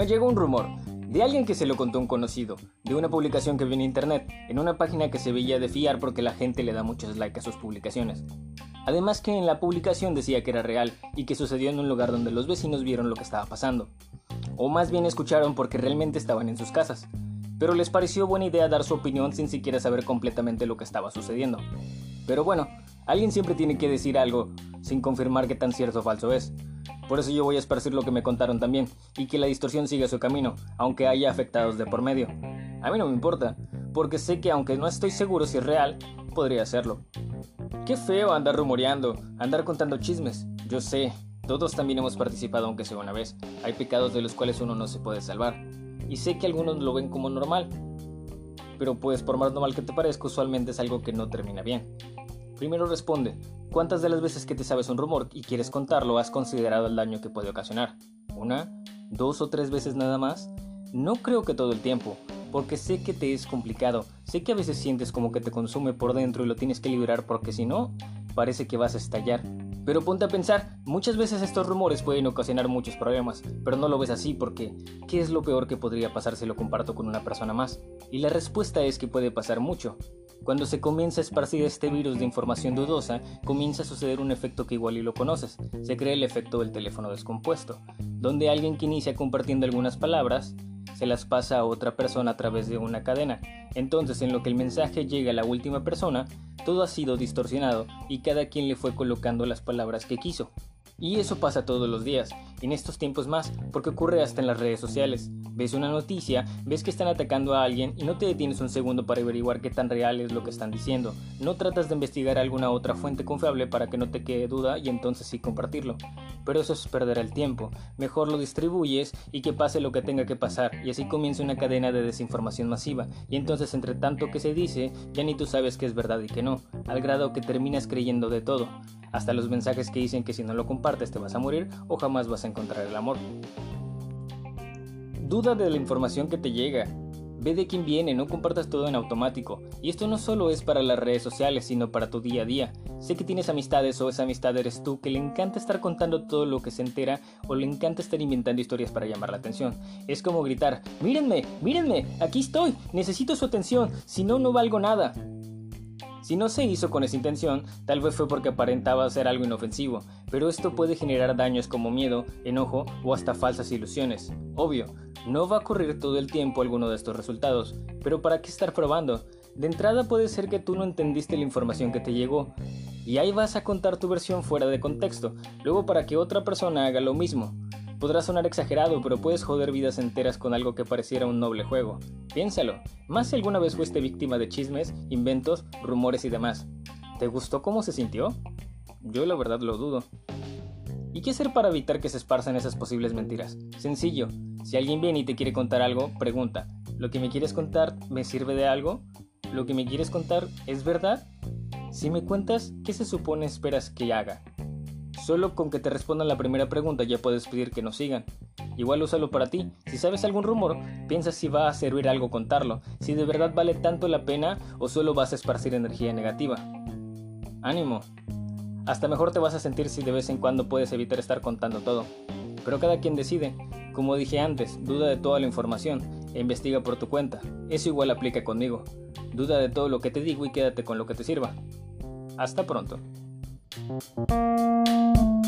Me llegó un rumor de alguien que se lo contó un conocido, de una publicación que vi en internet, en una página que se veía de fiar porque la gente le da muchos likes a sus publicaciones. Además que en la publicación decía que era real y que sucedió en un lugar donde los vecinos vieron lo que estaba pasando. O más bien escucharon porque realmente estaban en sus casas. Pero les pareció buena idea dar su opinión sin siquiera saber completamente lo que estaba sucediendo. Pero bueno, alguien siempre tiene que decir algo sin confirmar qué tan cierto o falso es. Por eso yo voy a esparcir lo que me contaron también, y que la distorsión siga su camino, aunque haya afectados de por medio. A mí no me importa, porque sé que aunque no estoy seguro si es real, podría hacerlo. Qué feo andar rumoreando, andar contando chismes. Yo sé, todos también hemos participado aunque sea una vez. Hay pecados de los cuales uno no se puede salvar. Y sé que algunos lo ven como normal. Pero pues por más normal que te parezca, usualmente es algo que no termina bien. Primero responde, ¿cuántas de las veces que te sabes un rumor y quieres contarlo has considerado el daño que puede ocasionar? ¿Una? ¿Dos o tres veces nada más? No creo que todo el tiempo, porque sé que te es complicado, sé que a veces sientes como que te consume por dentro y lo tienes que liberar porque si no, parece que vas a estallar. Pero ponte a pensar, muchas veces estos rumores pueden ocasionar muchos problemas, pero no lo ves así porque ¿qué es lo peor que podría pasar si lo comparto con una persona más? Y la respuesta es que puede pasar mucho. Cuando se comienza a esparcir este virus de información dudosa, comienza a suceder un efecto que igual y lo conoces. Se crea el efecto del teléfono descompuesto, donde alguien que inicia compartiendo algunas palabras se las pasa a otra persona a través de una cadena. Entonces, en lo que el mensaje llega a la última persona, todo ha sido distorsionado y cada quien le fue colocando las palabras que quiso. Y eso pasa todos los días, en estos tiempos más, porque ocurre hasta en las redes sociales. Ves una noticia, ves que están atacando a alguien y no te detienes un segundo para averiguar qué tan real es lo que están diciendo. No tratas de investigar alguna otra fuente confiable para que no te quede duda y entonces sí compartirlo. Pero eso es perder el tiempo. Mejor lo distribuyes y que pase lo que tenga que pasar y así comienza una cadena de desinformación masiva. Y entonces entre tanto que se dice, ya ni tú sabes qué es verdad y qué no, al grado que terminas creyendo de todo hasta los mensajes que dicen que si no lo compartes te vas a morir o jamás vas a encontrar el amor. Duda de la información que te llega. Ve de quién viene, no compartas todo en automático. Y esto no solo es para las redes sociales, sino para tu día a día. Sé que tienes amistades o esa amistad eres tú que le encanta estar contando todo lo que se entera o le encanta estar inventando historias para llamar la atención. Es como gritar, mírenme, mírenme, aquí estoy, necesito su atención, si no, no valgo nada. Si no se hizo con esa intención, tal vez fue porque aparentaba ser algo inofensivo, pero esto puede generar daños como miedo, enojo o hasta falsas ilusiones. Obvio, no va a ocurrir todo el tiempo alguno de estos resultados, pero ¿para qué estar probando? De entrada puede ser que tú no entendiste la información que te llegó, y ahí vas a contar tu versión fuera de contexto, luego para que otra persona haga lo mismo. Podrá sonar exagerado, pero puedes joder vidas enteras con algo que pareciera un noble juego. Piénsalo, más si alguna vez fuiste víctima de chismes, inventos, rumores y demás. ¿Te gustó cómo se sintió? Yo la verdad lo dudo. ¿Y qué hacer para evitar que se esparzan esas posibles mentiras? Sencillo, si alguien viene y te quiere contar algo, pregunta, ¿lo que me quieres contar me sirve de algo? ¿Lo que me quieres contar es verdad? Si me cuentas, ¿qué se supone esperas que haga? Solo con que te respondan la primera pregunta ya puedes pedir que nos sigan. Igual úsalo para ti. Si sabes algún rumor, piensa si va a servir algo contarlo, si de verdad vale tanto la pena o solo vas a esparcir energía negativa. Ánimo. Hasta mejor te vas a sentir si de vez en cuando puedes evitar estar contando todo. Pero cada quien decide. Como dije antes, duda de toda la información e investiga por tu cuenta. Eso igual aplica conmigo. Duda de todo lo que te digo y quédate con lo que te sirva. Hasta pronto. Thank you.